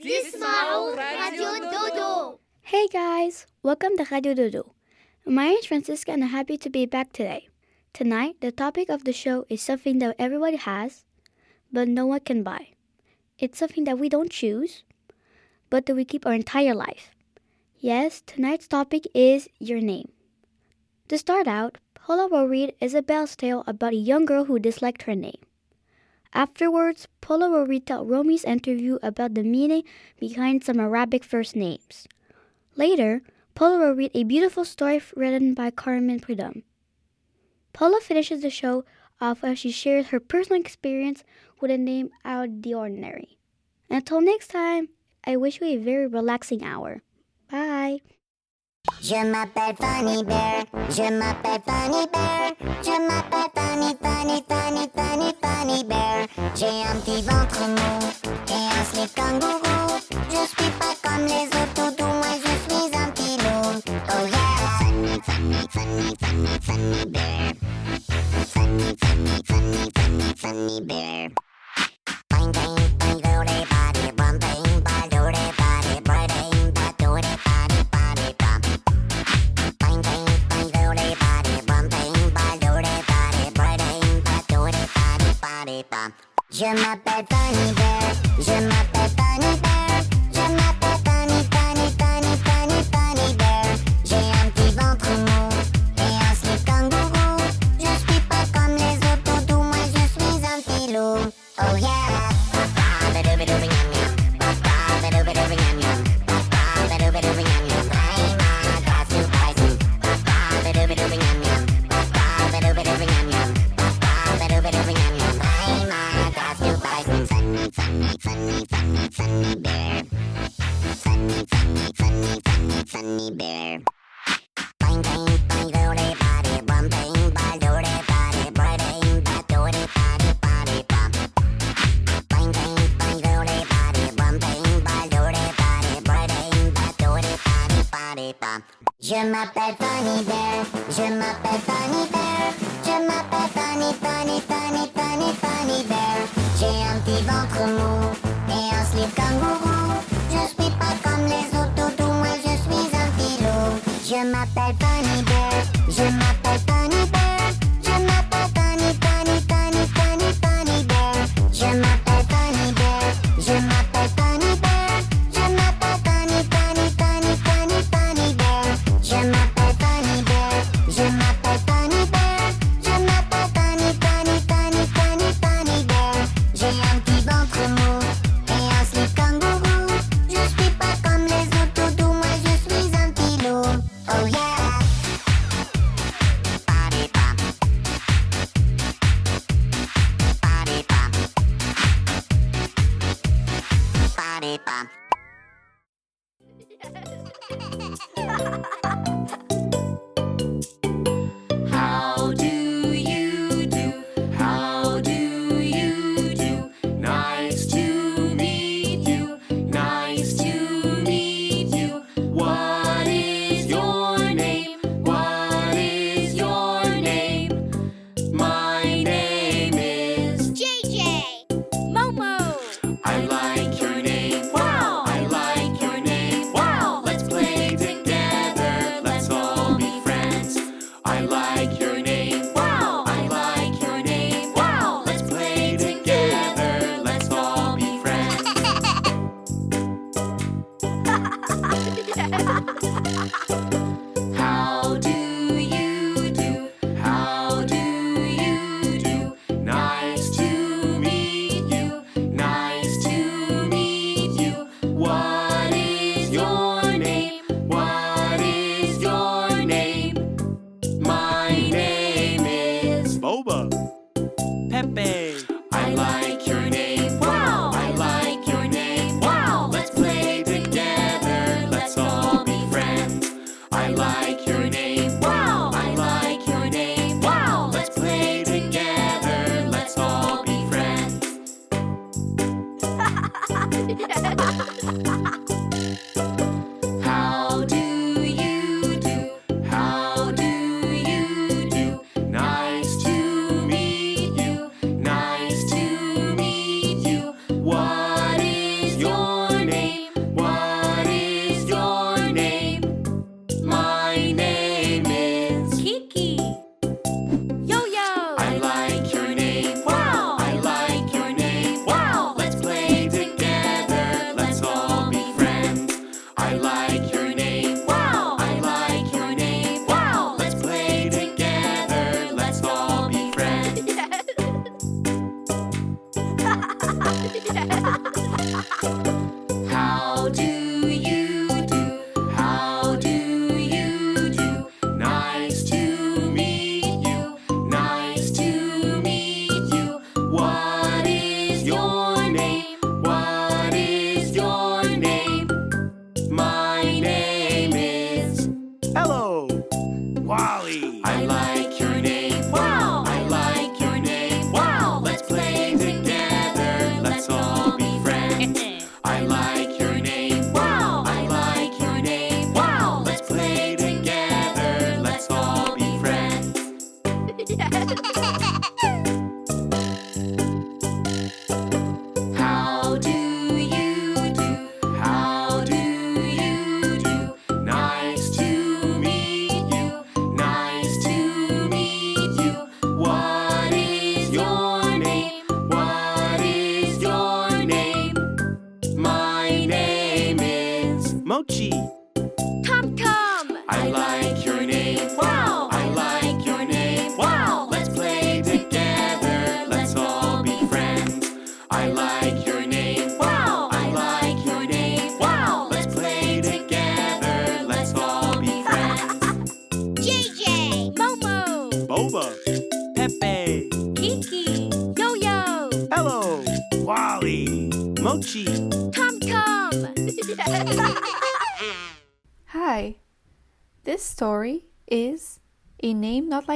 Dismao Radio Dodo. Hey guys, welcome to Radio Dodo. My name is Francisca and I'm happy to be back today. Tonight, the topic of the show is something that everybody has, but no one can buy. It's something that we don't choose, but that we keep our entire life. Yes, tonight's topic is your name. To start out, Paula will read Isabel's tale about a young girl who disliked her name. Afterwards, Paula will retell Romy's interview about the meaning behind some Arabic first names. Later, Paula will read a beautiful story written by Carmen Prudhomme. Paula finishes the show off as she shares her personal experience with a name out of the ordinary. Until next time, I wish you a very relaxing hour. Je m'appelle Funny Bear, je m'appelle Funny Bear, je m'appelle Funny, Funny, Funny, Funny, Funny Bear. J'ai un petit ventre mou et un slip kangourou. Je suis pas comme les autres toutous, moi je suis un petit loup. Oh yeah! Funny, funny, funny, funny, funny bear. Funny, funny, funny, funny, funny bear. Je m'appelle Funny Bear, je m'appelle Funny Bear, Je m'appelle Funny Bear, je m'appelle Funny Bear, je m'appelle Funny, Funny, Funny, Funny, Funny Bear. J'ai un petit ventre mou et un slip kangourou. Je suis pas comme les autres toutous, moi je suis un petit loup. Je m'appelle Funny Bear,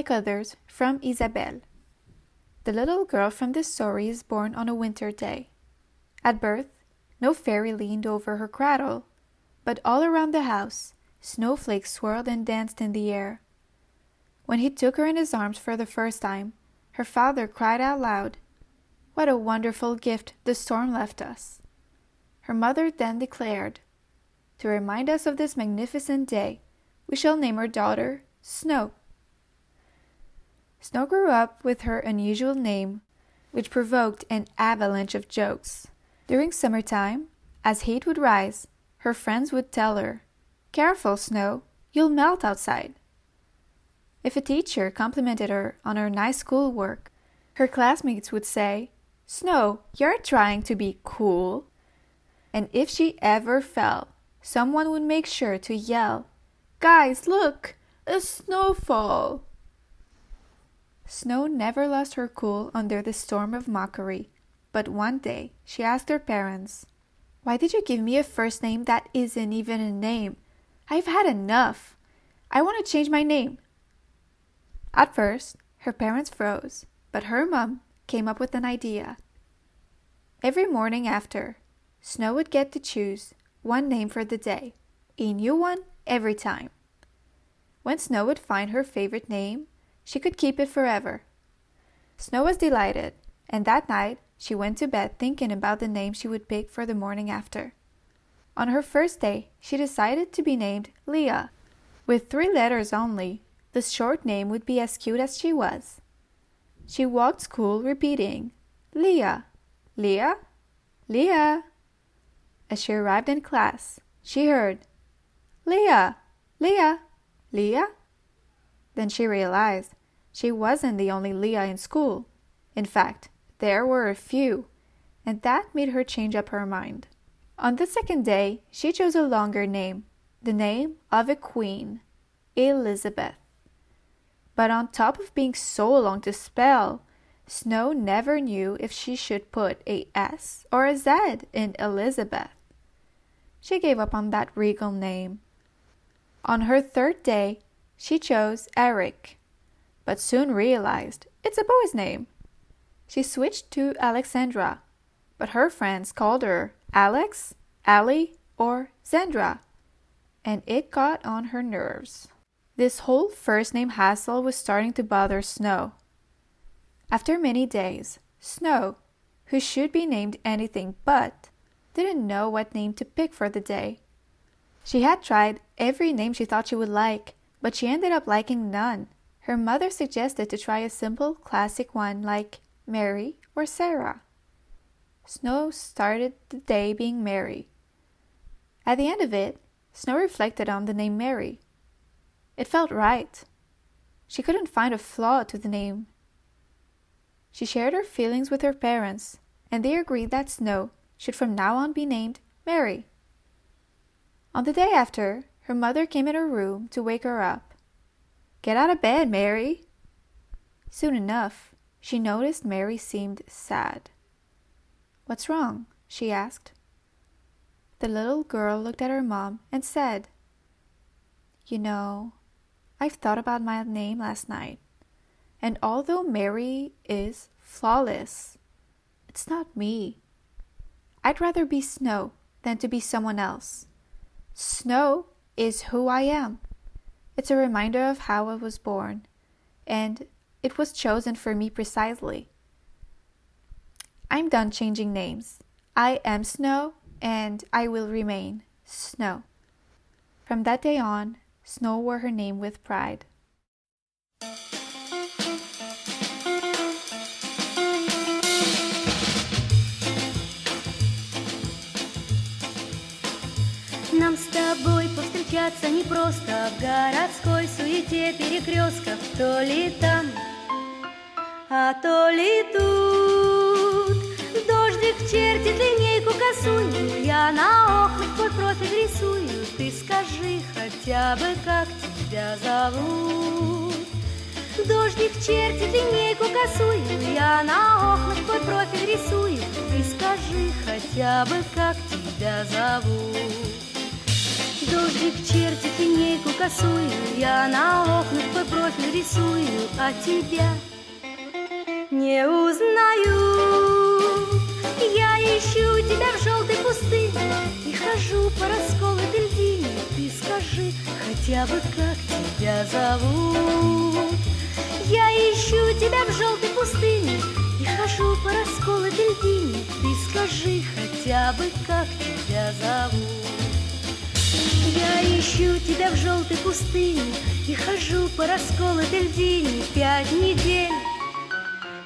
Like Others from Isabelle. The little girl from this story is born on a winter day. At birth, no fairy leaned over her cradle, but all around the house, snowflakes swirled and danced in the air. When he took her in his arms for the first time, her father cried out loud, What a wonderful gift the storm left us! Her mother then declared, To remind us of this magnificent day, we shall name our daughter Snow. Snow grew up with her unusual name, which provoked an avalanche of jokes. During summertime, as heat would rise, her friends would tell her, Careful, Snow, you'll melt outside. If a teacher complimented her on her nice schoolwork, her classmates would say, Snow, you're trying to be cool. And if she ever fell, someone would make sure to yell, Guys, look, a snowfall. Snow never lost her cool under the storm of mockery, but one day she asked her parents, Why did you give me a first name that isn't even a name? I've had enough. I want to change my name. At first, her parents froze, but her mom came up with an idea. Every morning after, Snow would get to choose one name for the day, a new one every time. When Snow would find her favorite name, she could keep it forever. Snow was delighted, and that night she went to bed thinking about the name she would pick for the morning after. On her first day, she decided to be named Leah. With three letters only, the short name would be as cute as she was. She walked school repeating, Leah, Leah, Leah. As she arrived in class, she heard, Leah, Leah, Leah. Then she realized she wasn't the only Leah in school. In fact, there were a few, and that made her change up her mind. On the second day, she chose a longer name, the name of a queen, Elizabeth. But on top of being so long to spell, Snow never knew if she should put a S or a Z in Elizabeth. She gave up on that regal name. On her third day, she chose Eric, but soon realized it's a boy's name. She switched to Alexandra, but her friends called her Alex, Allie, or Zandra, and it got on her nerves. This whole first name hassle was starting to bother Snow. After many days, Snow, who should be named anything but, didn't know what name to pick for the day. She had tried every name she thought she would like, but she ended up liking none. Her mother suggested to try a simple, classic one like Mary or Sarah. Snow started the day being Mary. At the end of it, Snow reflected on the name Mary. It felt right. She couldn't find a flaw to the name. She shared her feelings with her parents, and they agreed that Snow should from now on be named Mary. On the day after, her mother came in her room to wake her up. Get out of bed, Mary. Soon enough, she noticed Mary seemed sad. What's wrong? she asked. The little girl looked at her mom and said, You know, I've thought about my name last night, and although Mary is flawless, it's not me. I'd rather be Snow than to be someone else. Snow is who I am. It's a reminder of how I was born, and it was chosen for me precisely. I'm done changing names. I am Snow, and I will remain Snow. From that day on, Snow wore her name with pride. Перемещаться непросто в городской суете перекрестков То ли там, а то ли тут. Дождик чертит линейку косую Я на окнах твой профиль рисую. Ты скажи хотя бы, как тебя зовут? Дождик чертит линейку косую Я на окнах твой профиль рисую. Ты скажи хотя бы, как тебя зовут Дождик чертит линейку косую Я на окнах твой профиль рисую А тебя не узнаю. Я ищу тебя в желтой пустыне И хожу по расколотой льдине. Ты скажи хотя бы, как тебя зовут? Я ищу тебя в желтой пустыне И хожу по расколотой льдине. Ты скажи хотя бы, как тебя зовут я ищу тебя в желтой пустыне И хожу по расколотой льдине. Пять недель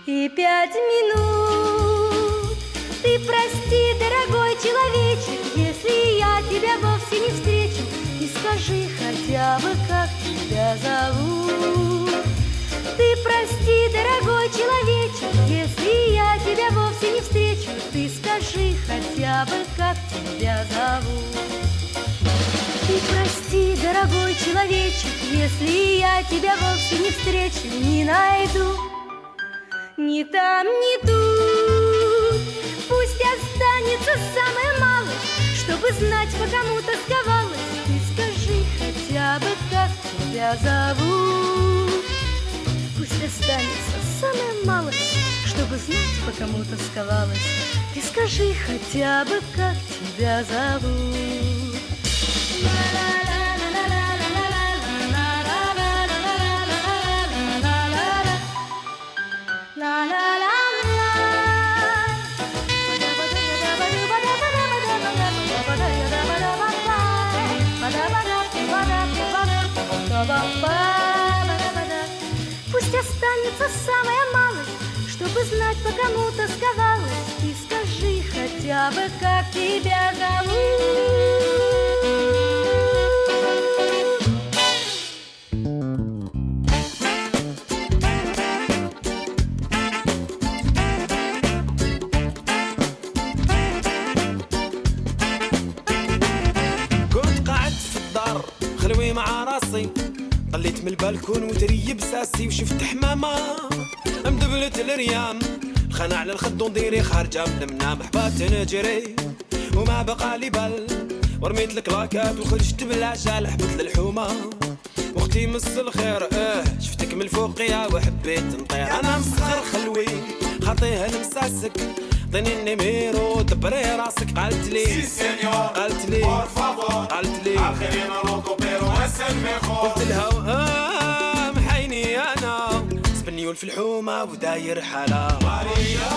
и пять минут. Ты прости, дорогой человечек Если я тебя вовсе не встречу. И скажи хотя бы, как тебя зовут. Ты прости, дорогой человечек Если я тебя вовсе не встречу. Ты скажи хотя бы, как тебя зовут прости, дорогой человечек, если я тебя вовсе не встречу, не найду. Ни там, ни тут, пусть останется самое малое, чтобы знать, по кому тосковалась. Ты скажи хотя бы, как тебя зовут. Пусть останется самое малое, чтобы знать, по кому тосковалась. Ты скажи хотя бы, как тебя зовут. Пусть останется самая малость, чтобы знать, по кому тосковалась. Ты скажи хотя бы, как тебя зовут. من البالكون وتريب ساسي وشفت حمامة مدبلت الريام. خنا على الخد ونديري خارجة من المنام حبات نجري وما بقى لي بال. ورميت الكلاكات وخرجت بالعجال حبت للحومة وأختي مس الخير. آه شفتك من الفوقية وحبيت نطير. أنا مسخر خلوي خاطيها المساسك. عطيني النيميرو دبري راسك. قالت لي قالت لي قالت لي قلت لها محيني أنا. سبنيول في الحومة وداير حالة. ماريا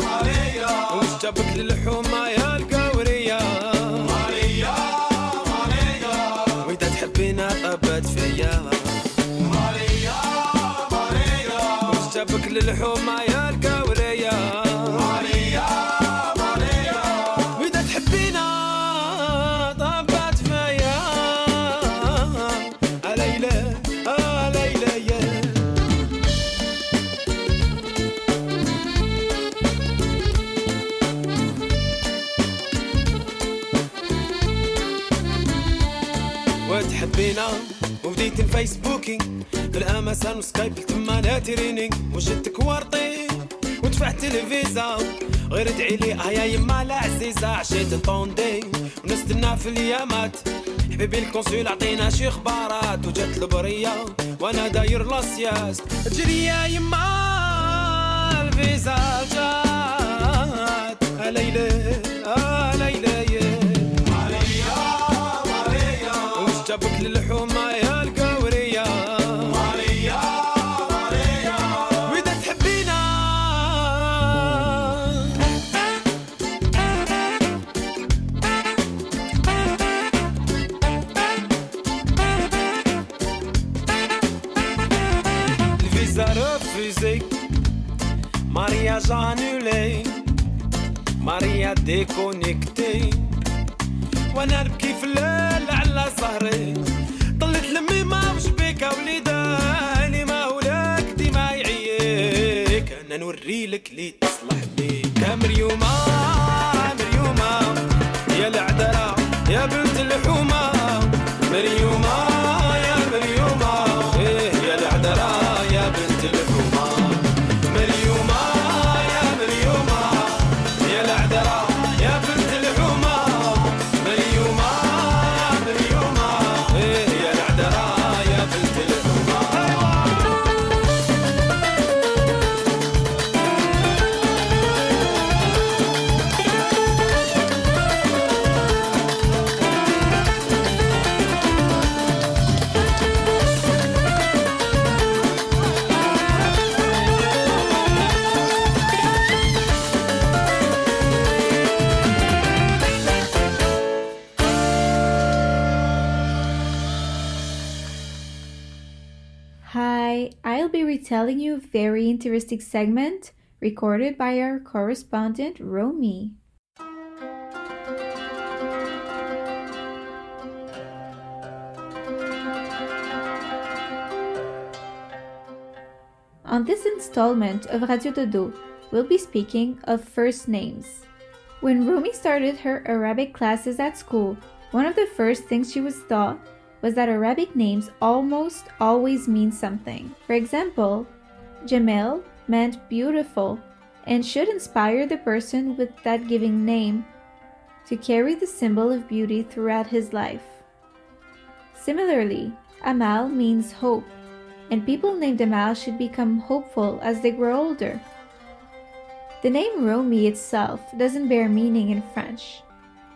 ماريا. وش جابك للحومة يا القورية؟ ماريا ماريا. وإذا تحبينا طبت فيا. ماريا ماريا. وش جابك للحومة يا وتحبينا وبديت الفيسبوكينج. في الامازون وسكايب تما لا ترينينج. وجدتك ورطي ودفعت الفيزا. غير ادعي لي آه يا يما لا عزيزة. عشيت طوندي ونستنى في اليامات. حبيبي الكونسول عطينا شي اخبارات وجات البرية وأنا داير لاسياس. تجري يا يما الفيزا جات. آه ليلى آه ليلى mariage annulé Maria déconnecté وأنا نبكي في الليل على سهري طلت لمي ما بشبيك وليدا اللي ما هولاك ديما يعيك أنا نوريلك لي تصلح بيك مريومه مريومه يا العذره يا بنت الحومه مريومه very interesting segment recorded by our correspondent Romy. On this installment of Radio Dodo, we'll be speaking of first names. When Rumi started her Arabic classes at school, one of the first things she was taught was that Arabic names almost always mean something. For example, Jamel meant beautiful and should inspire the person with that giving name to carry the symbol of beauty throughout his life. Similarly, Amal means hope, and people named Amal should become hopeful as they grow older. The name Romy itself doesn't bear meaning in French,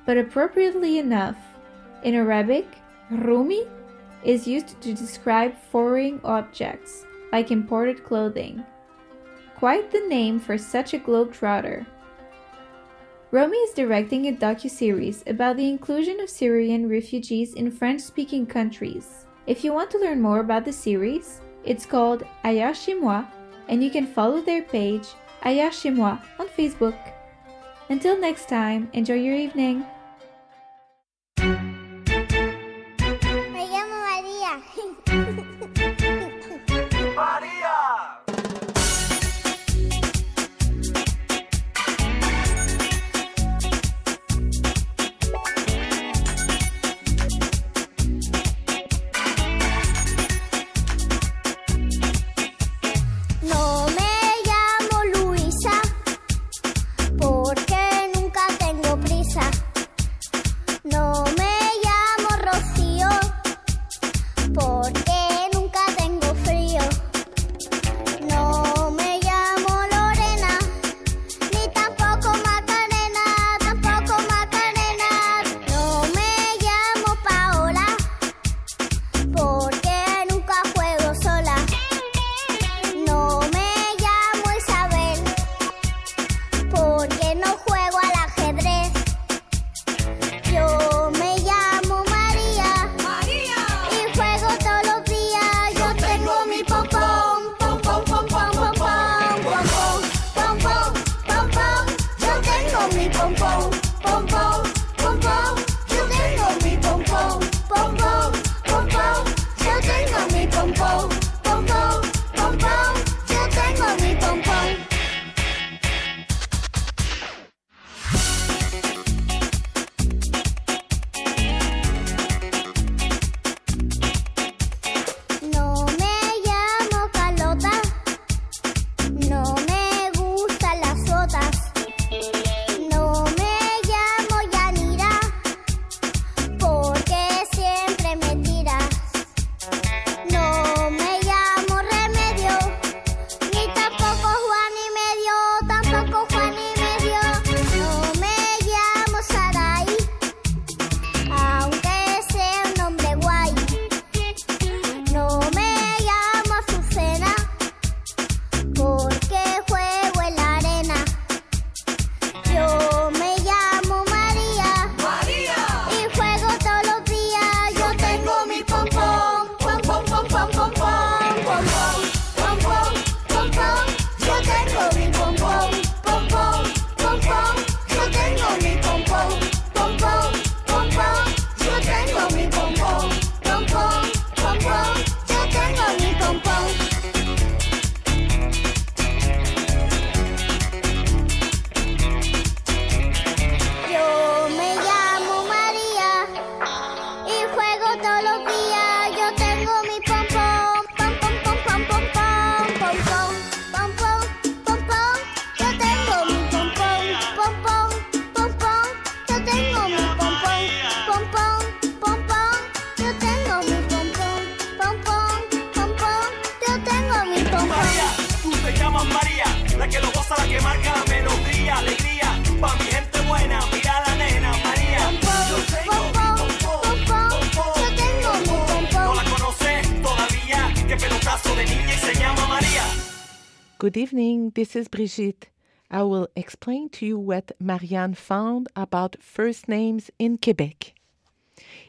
but appropriately enough, in Arabic, Rumi is used to describe foreign objects, like imported clothing. Quite the name for such a globetrotter. Romy is directing a docu-series about the inclusion of Syrian refugees in French-speaking countries. If you want to learn more about the series, it's called Ailleurs chez moi, and you can follow their page Ailleurs chez moi on Facebook. Until next time, enjoy your evening. This is Brigitte. I will explain to you what Marianne found about first names in Quebec.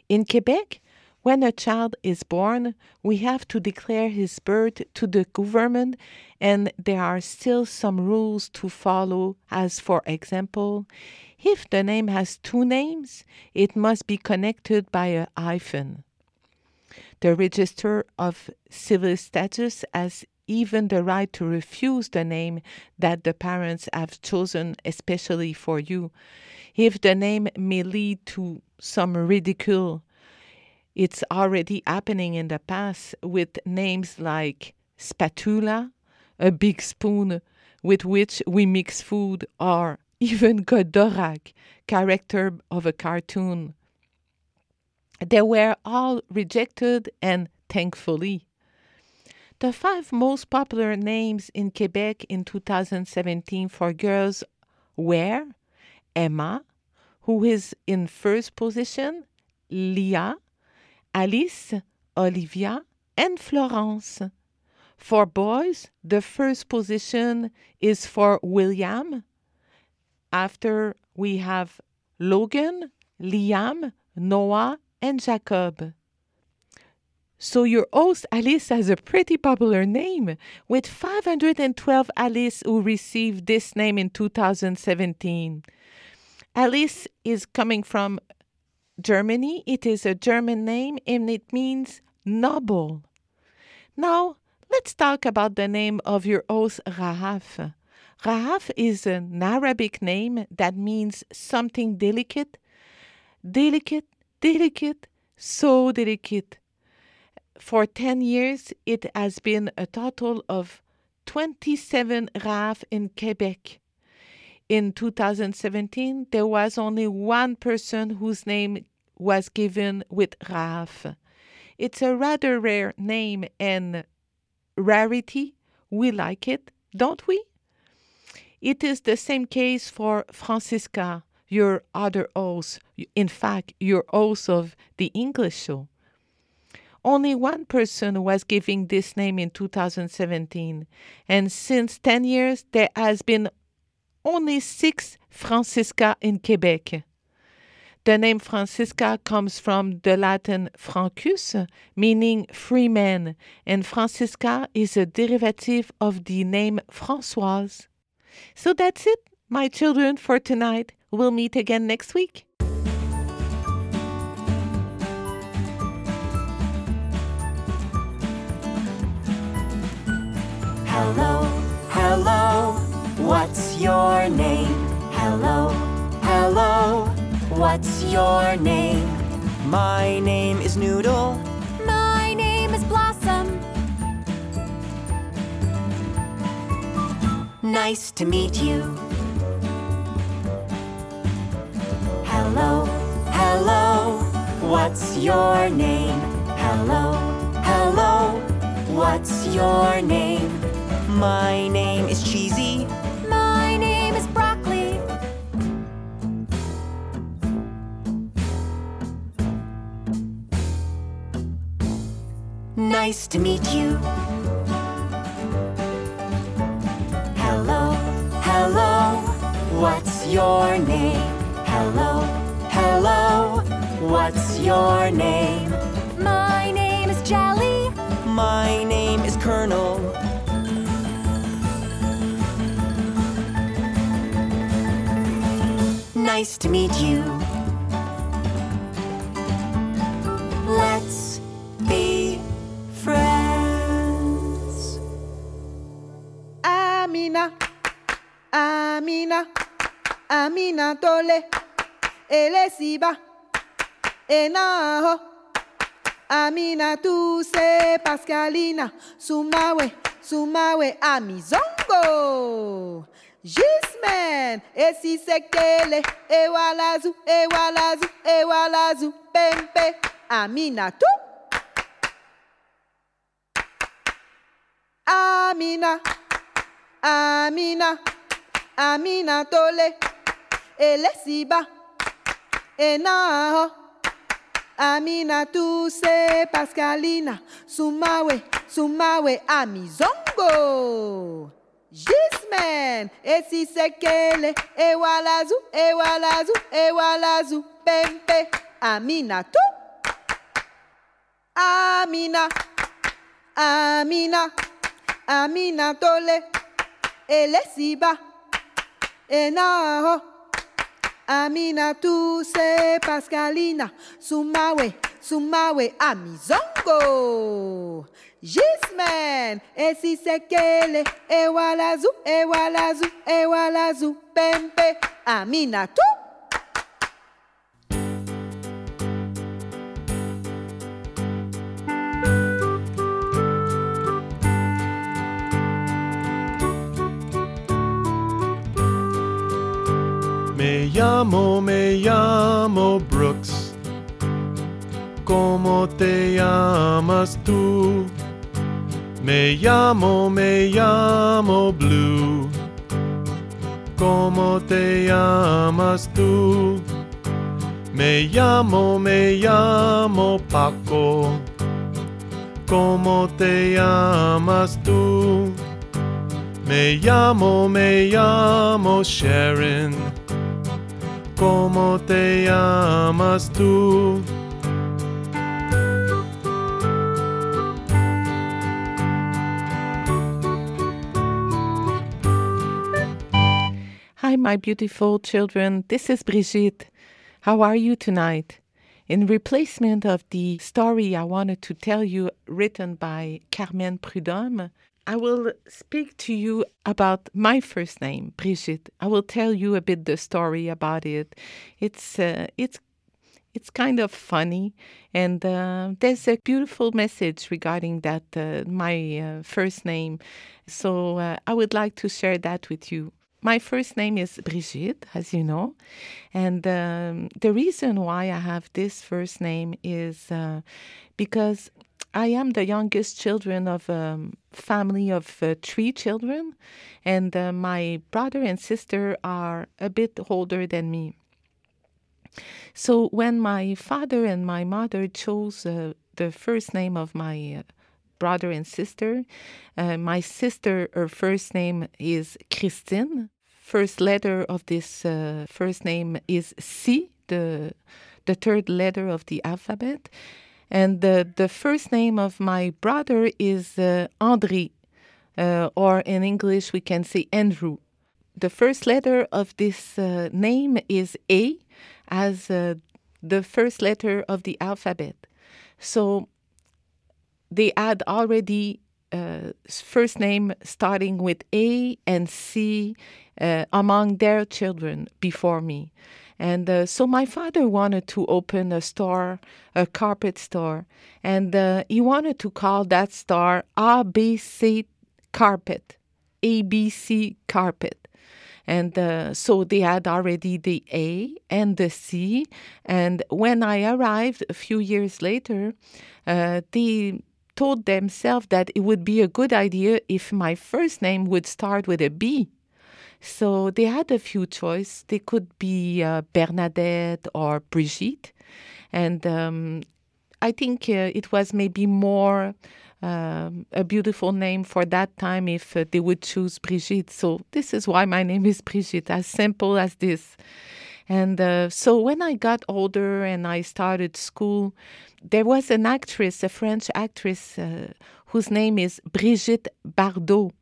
In Quebec, when a child is born, we have to declare his birth to the government, and there are still some rules to follow, as for example, if the name has two names, it must be connected by a hyphen. The Register of Civil Status has even the right to refuse the name that the parents have chosen especially for you. If the name may lead to some ridicule, it's already happening in the past with names like spatula, a big spoon with which we mix food, or even Goldorak, character of a cartoon. They were all rejected and thankfully. The five most popular names in Quebec in 2017 for girls were Emma, who is in first position, Leah, Alice, Olivia, and Florence. For boys, the first position is for William. After we have Logan, Liam, Noah, and Jacob. So your host Alice has a pretty popular name with 512 Alice who received this name in 2017. Alice is coming from Germany. It is a German name and it means noble. Now, let's talk about the name of your host Rahaf. Rahaf is an Arabic name that means something delicate. Delicate, delicate, so delicate. For 10 years, it has been a total of 27 Rahaf in Quebec. In 2017, there was only one person whose name was given with Rahaf. It's a rather rare name and rarity. We like it, don't we? It is the same case for Francisca, your other host, in fact, your host of the English show. Only one person was giving this name in 2017, and since 10 years, there has been only six Francisca in Quebec. The name Francisca comes from the Latin francus, meaning free man, and Francisca is a derivative of the name Françoise. So that's it, my children, for tonight. We'll meet again next week. Hello, hello, what's your name? Hello, hello, what's your name? My name is Noodle. My name is Blossom. Nice to meet you. Hello, hello, what's your name? Hello, hello, what's your name? My name is Cheesy. My name is Broccoli. Nice to meet you. Hello, hello, what's your name? Hello, hello, what's your name? My name is Jelly. My name is Colonel. Nice to meet you. Let's be friends. Amina, Amina, Amina Tole, Elesiba, Enaho, Amina Tuse, Pascalina, Sumawe, Sumawe, Amizongo. Gisman, esi sekele, ewalazu, ewalazu, ewalazu, pempe, Amina tu. Amina, Amina, Amina tole, elesiba, enaho. Amina tuse Pascalina, sumawe, sumawe, amizongo. Gisman, esi sekele, ewalazu, ewalazu, ewalazu, pempe, Amina tu. Amina, Amina, Amina tole, elesiba, enaho. Amina tuse Pascalina, sumawe, sumawe, amizongo. Gisman, esi sekele, ewalazu, ewalazu, ewalazu, pempe, Amina tu. Me llamo, me llamo Brooks. ¿Cómo te llamas tú? Me llamo, me llamo Blue. ¿Cómo te llamas tú? Me llamo, me llamo Paco. ¿Cómo te llamas tú? Me llamo, me llamo Sharon. ¿Cómo te llamas tú? My beautiful children. This is Brigitte. How are you tonight? In replacement of the story I wanted to tell you, written by Carmen Prudhomme, I will speak to you about my first name, Brigitte. I will tell you a bit the story about it. It's uh, it's it's kind of funny, and uh, there's a beautiful message regarding that uh, my uh, first name. So uh, I would like to share that with you. My first name is Brigitte, as you know, and um, the reason why I have this first name is uh, because I am the youngest children of a family of uh, three children, and uh, my brother and sister are a bit older than me. So when my father and my mother chose uh, the first name of my uh, brother and sister, uh, my sister, her first name is Christine. First letter of this uh, first name is C, the the third letter of the alphabet, and the the first name of my brother is uh, André, uh, or in English we can say Andrew. The first letter of this uh, name is A, as uh, the first letter of the alphabet. So they had already uh, first name starting with A and C uh, among their children before me. And uh, so my father wanted to open a store, a carpet store, and uh, he wanted to call that store ABC Carpet, ABC Carpet. And uh, so they had already the A and the C. And when I arrived a few years later, uh, they told themselves that it would be a good idea if my first name would start with a B. So they had a few choices. They could be uh, Bernadette or Brigitte. And um, I think uh, it was maybe more um, a beautiful name for that time if uh, they would choose Brigitte. So this is why my name is Brigitte, as simple as this. And uh, so when I got older and I started school, there was an actress, a French actress, uh, whose name is Brigitte Bardot.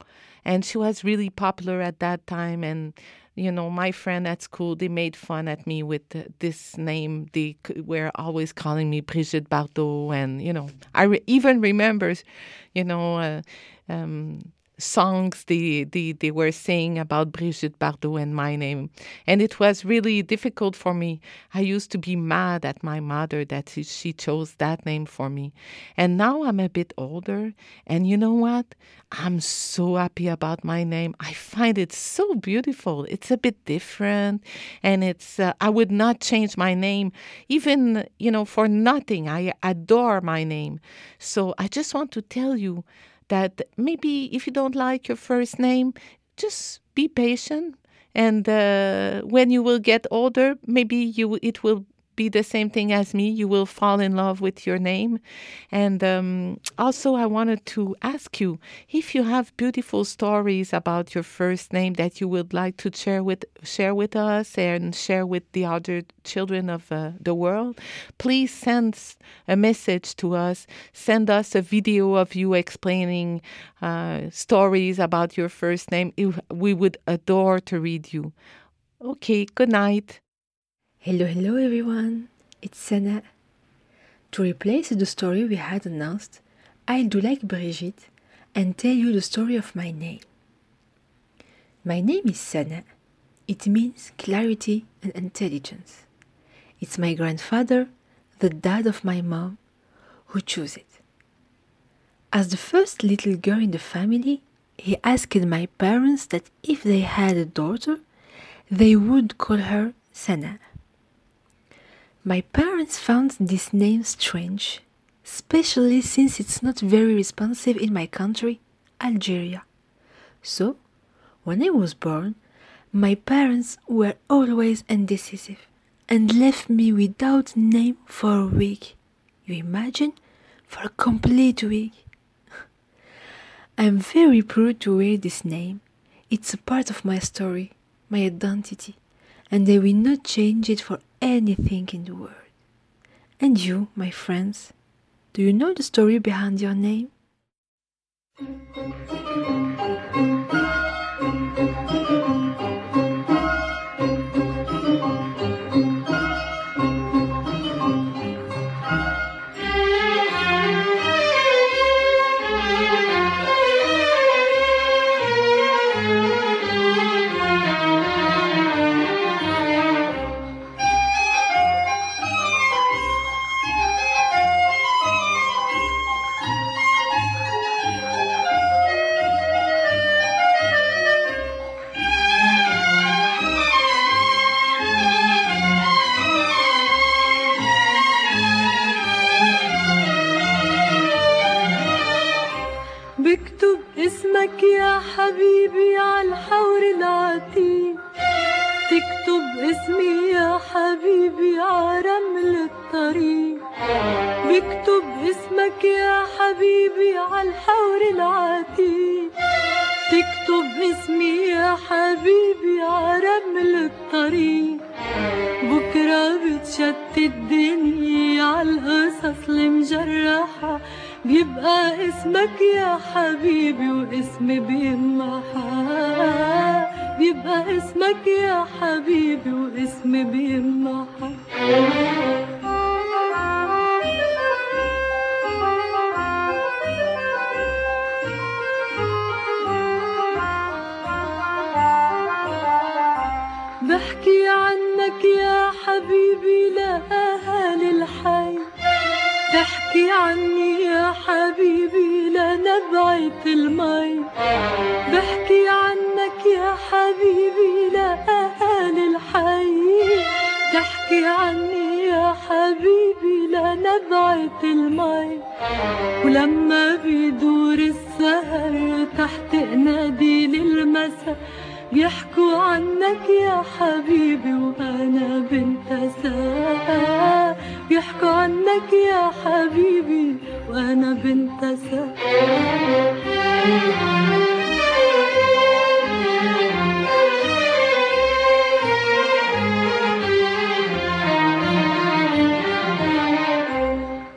And she was really popular at that time. And, you know, my friend at school, they made fun at me with uh, this name. They were always calling me Brigitte Bardot. And, you know, I re- even remember, you know, uh, um, songs they, they, they were saying about Brigitte Bardot and my name. And it was really difficult for me. I used to be mad at my mother that she, chose that name for me. And now I'm a bit older. And you know what? I'm so happy about my name. I find it so beautiful. It's a bit different. And it's, uh, I would not change my name even, you know, for nothing. I adore my name. So I just want to tell you that maybe if you don't like your first name, just be patient. And uh, when you will get older, maybe you it will be the same thing as me. You will fall in love with your name. And um, also, I wanted to ask you if you have beautiful stories about your first name that you would like to share with share with us and share with the other children of uh, the world. Please send a message to us. Send us a video of you explaining uh, stories about your first name. We would adore to read you. Okay. Good night. Hello, hello everyone, it's Sana. To replace the story we had announced, I'll do like Brigitte and tell you the story of my name. My name is Sana. It means clarity and intelligence. It's my grandfather, the dad of my mom, who chose it. As the first little girl in the family, he asked my parents that if they had a daughter, they would call her Sana. My parents found this name strange, especially since it's not very responsive in my country, Algeria. So, when I was born, my parents were always indecisive and left me without name for a week. You imagine? For a complete week. I'm very proud to wear this name. It's a part of my story, my identity, and I will not change it for anything in the world. And you, my friends, do you know the story behind your name? حبيبي على الحور العتيق. تكتب اسمي يا حبيبي على رمل الطريق. بكتب اسمك يا حبيبي على الحور العتيق. تكتب اسمي يا حبيبي على رمل الطريق. بكرة بتشتت الدنيا على القصص المجرحة بيبقى اسمك يا حبيبي واسمي بيمحى بيبقى اسمك يا حبيبي واسمي بيمحى لنبعة المي. بحكي عنك يا حبيبي لأهالي الحي. تحكي عني يا حبيبي لنبعة المي. ولما بيدور السهر تحت ناديل المساء بيحكوا عنك يا حبيبي وأنا بنت ساعة بيحكوا عنك يا حبيبي وأنا بنت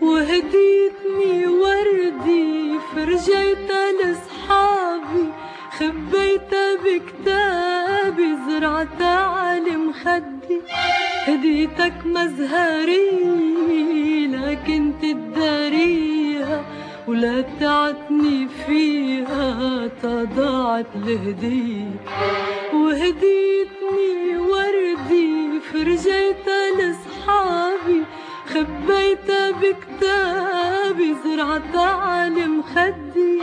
وهديتني وردي فرجيتها لصحابي خبيتها بكتابي زرعتها على مخدي هديتك مزهري لكن تداريها ولا تعتني فيها تضاعت الهدية وهديتني وردي فرجيتها لصحابي خبيتها بكتابي زرعتها على مخدي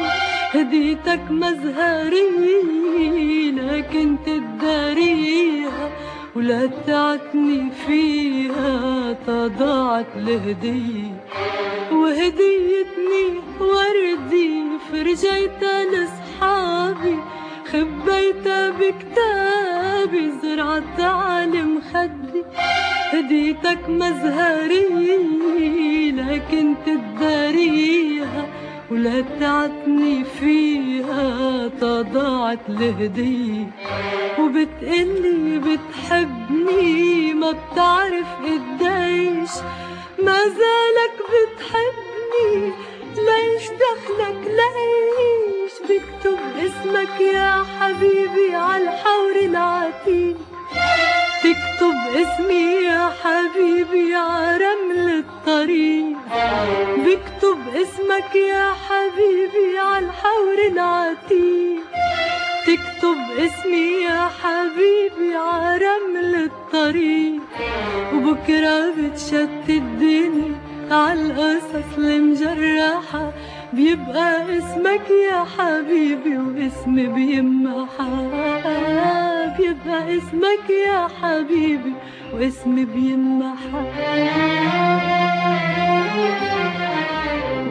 هديتك مزهري لكن تداريها ولا تعتني فيها تضاعت الهدية وهديتني وردي فرجيتها لصحابي لقيتها بكتابي زرعت على مخدي هديتك مزهرية لكن تداريها. ولا تعتني فيها تضاعت الهدية وبتقلي بتحبني ما بتعرف قديش. ما زالك بتحبني ليش دخلك ليش بكتب اسمك يا حبيبي عالحور العتيق. تكتب اسمي يا حبيبي عرمل الطريق. بكتب اسمك يا حبيبي عالحور العتيق. تكتب اسمي يا حبيبي عرمل الطريق. وبكرة بتشتت الدنيا عالقصص المجرحة بيبقى اسمك يا حبيبي واسم بيمحى بيبقى اسمك يا حبيبي واسم بيمحى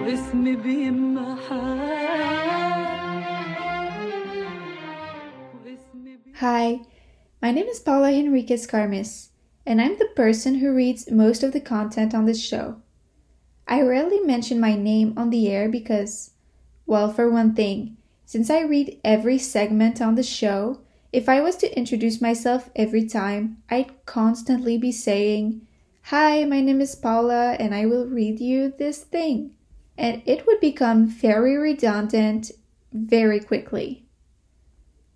واسم بيمحى Hi, my name is Paula Henriquez Carmis, and I'm the person who reads most of the content on this show. I rarely mention my name on the air because, well, for one thing, since I read every segment on the show, if I was to introduce myself every time, I'd constantly be saying, Hi, my name is Paula, and I will read you this thing. And it would become very redundant very quickly.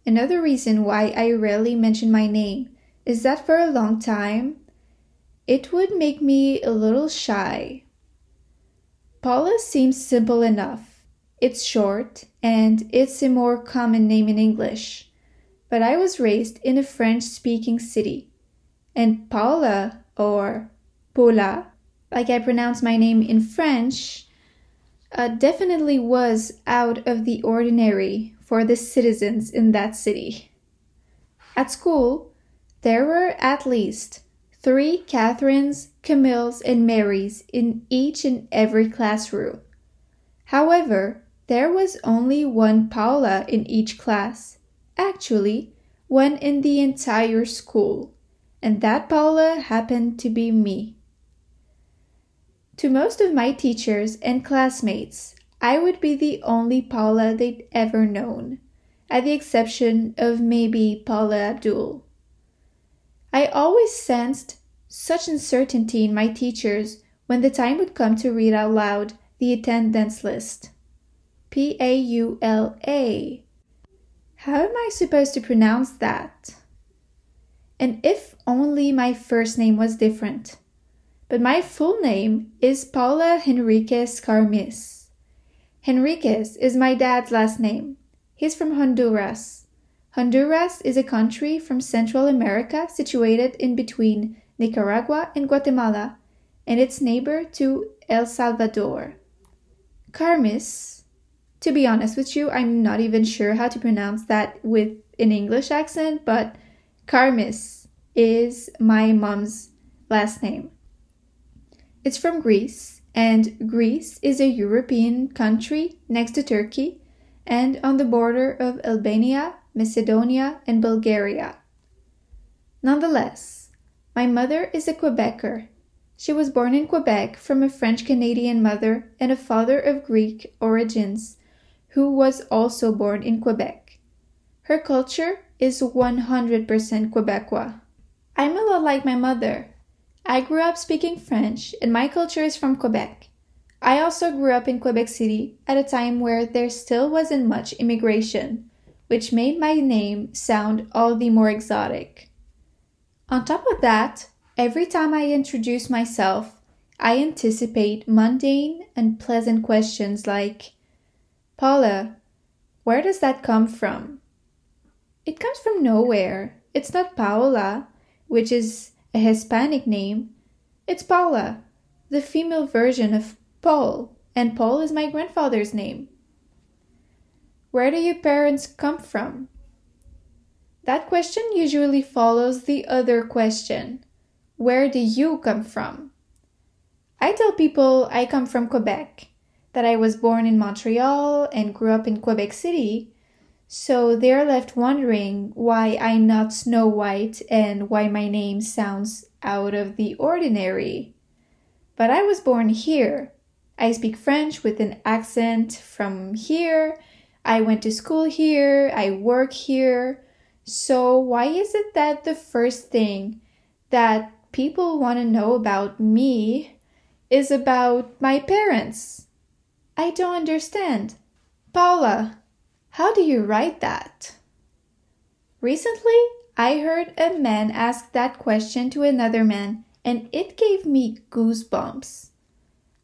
Another reason why I rarely mention my name is that for a long time, it would make me a little shy. Paula seems simple enough. It's short and it's a more common name in English. But I was raised in a French speaking city. And Paula, or Paula, like I pronounce my name in French, uh, definitely was out of the ordinary for the citizens in that city. At school, there were at least three Catherines, Camilles, and Marys in each and every classroom. However, there was only one Paula in each class, actually, one in the entire school, and that Paula happened to be me. To most of my teachers and classmates, I would be the only Paula they'd ever known, at the exception of maybe Paula Abdul. I always sensed such uncertainty in my teachers when the time would come to read out loud the attendance list. P A U L A. How am I supposed to pronounce that? And if only my first name was different. But my full name is Paula Henriquez Carmis. Henriquez is my dad's last name. He's from Honduras. Honduras is a country from Central America situated in between Nicaragua and Guatemala, and its neighbor to El Salvador. Carmis, to be honest with you, I'm not even sure how to pronounce that with an English accent, but Carmis is my mom's last name. It's from Greece, and Greece is a European country next to Turkey and on the border of Albania, Macedonia, and Bulgaria. Nonetheless, my mother is a Quebecer. She was born in Quebec from a French Canadian mother and a father of Greek origins, who was also born in Quebec. Her culture is 100% Quebecois. I'm a lot like my mother. I grew up speaking French, and my culture is from Quebec. I also grew up in Quebec City at a time where there still wasn't much immigration, which made my name sound all the more exotic. On top of that, every time I introduce myself, I anticipate mundane and pleasant questions like, Paula, where does that come from? It comes from nowhere. It's not Paola, which is a Hispanic name. It's Paula, the female version of Paul, and Paul is my grandfather's name. Where do your parents come from? That question usually follows the other question Where do you come from? I tell people I come from Quebec, that I was born in Montreal and grew up in Quebec City, So they're left wondering why I'm not Snow White and why my name sounds out of the ordinary. But I was born here. I speak French with an accent from here. I went to school here. I work here. So why is it that the first thing that people want to know about me is about my parents? I don't understand. Paula, how do you write that? Recently, I heard a man ask that question to another man, and it gave me goosebumps.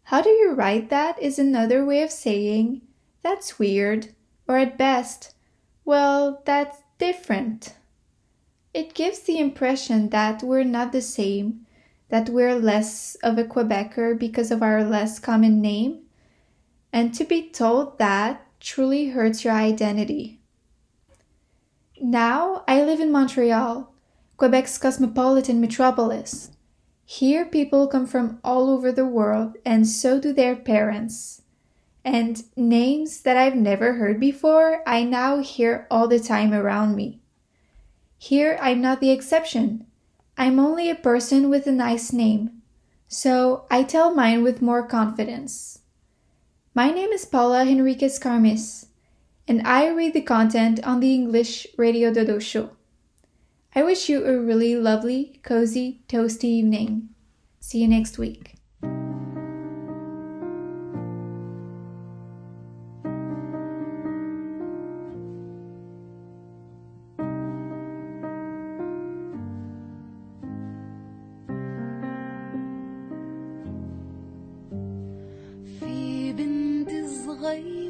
How do you write that is another way of saying, that's weird, or at best, well, that's different. It gives the impression that we're not the same, that we're less of a Quebecer because of our less common name, and to be told that truly hurts your identity. Now I live in Montreal, Quebec's cosmopolitan metropolis. Here people come from all over the world, and so do their parents. And names that I've never heard before, I now hear all the time around me. Here I'm not the exception. I'm only a person with a nice name. So I tell mine with more confidence. My name is Paula Henriquez Carmis, and I read the content on the English Radio Dodo show. I wish you a really lovely, cozy, toasty evening. See you next week. 回忆。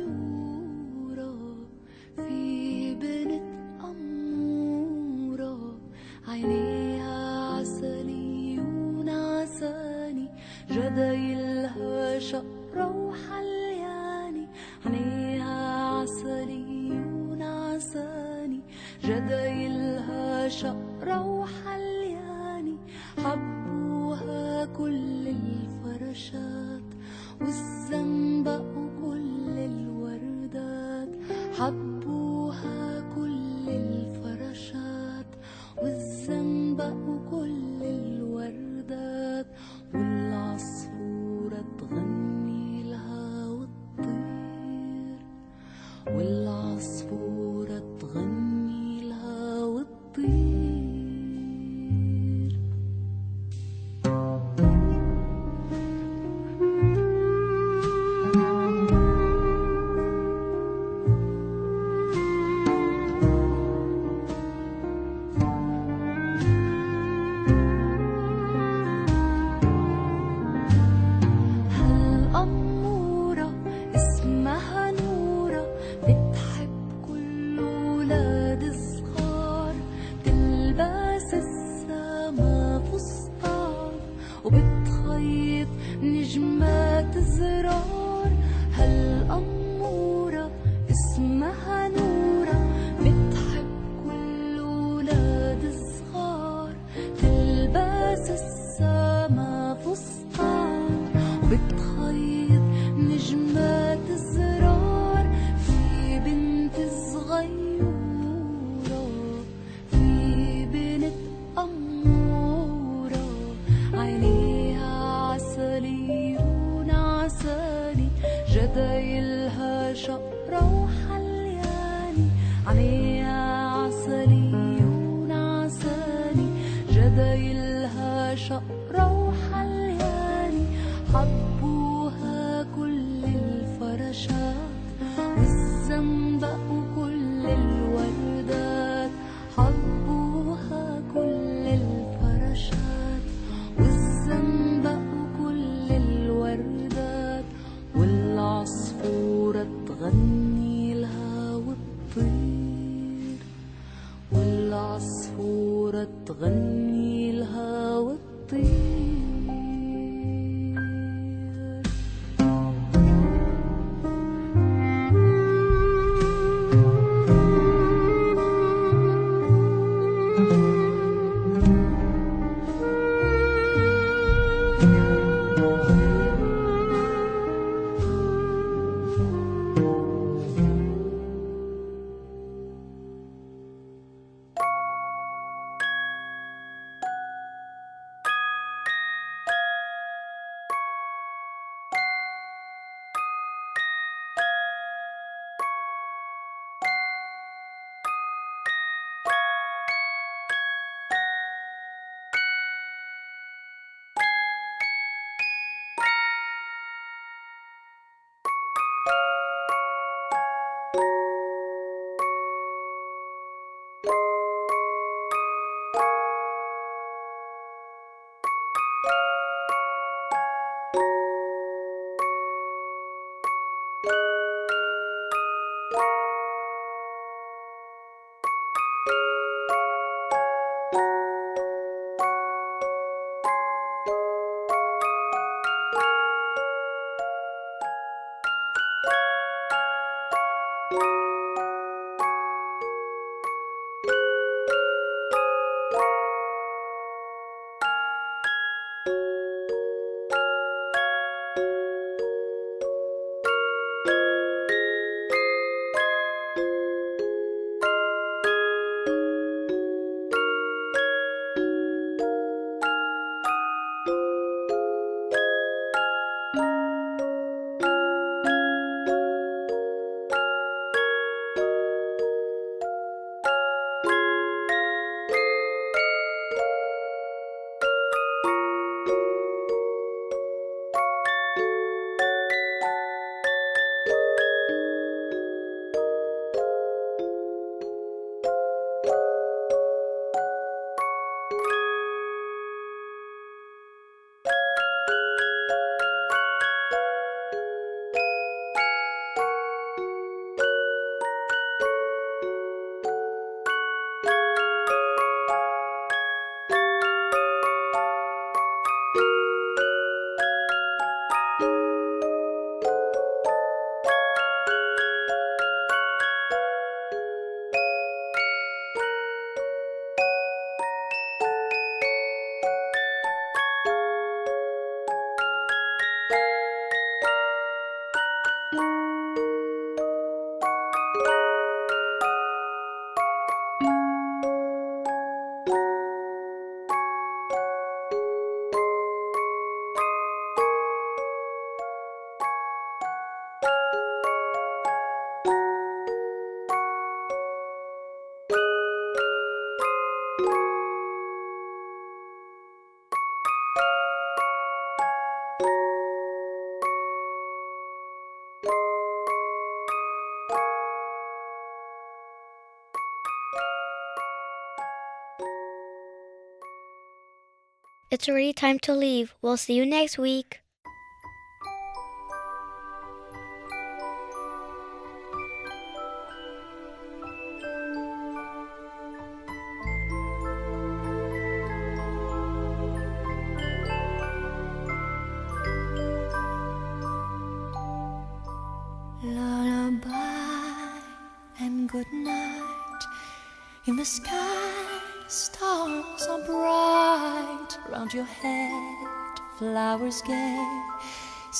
It's already time to leave. We'll see you next week.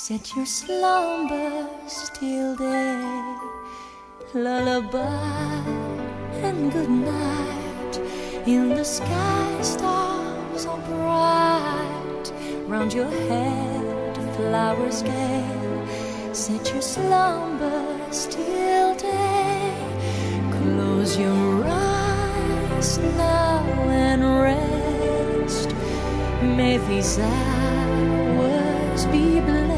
Set your slumbers till day. Lullaby and good night. In the sky, stars are bright. Round your head, flowers gay. Set your slumbers till day. Close your eyes now and rest. May these hours be blessed.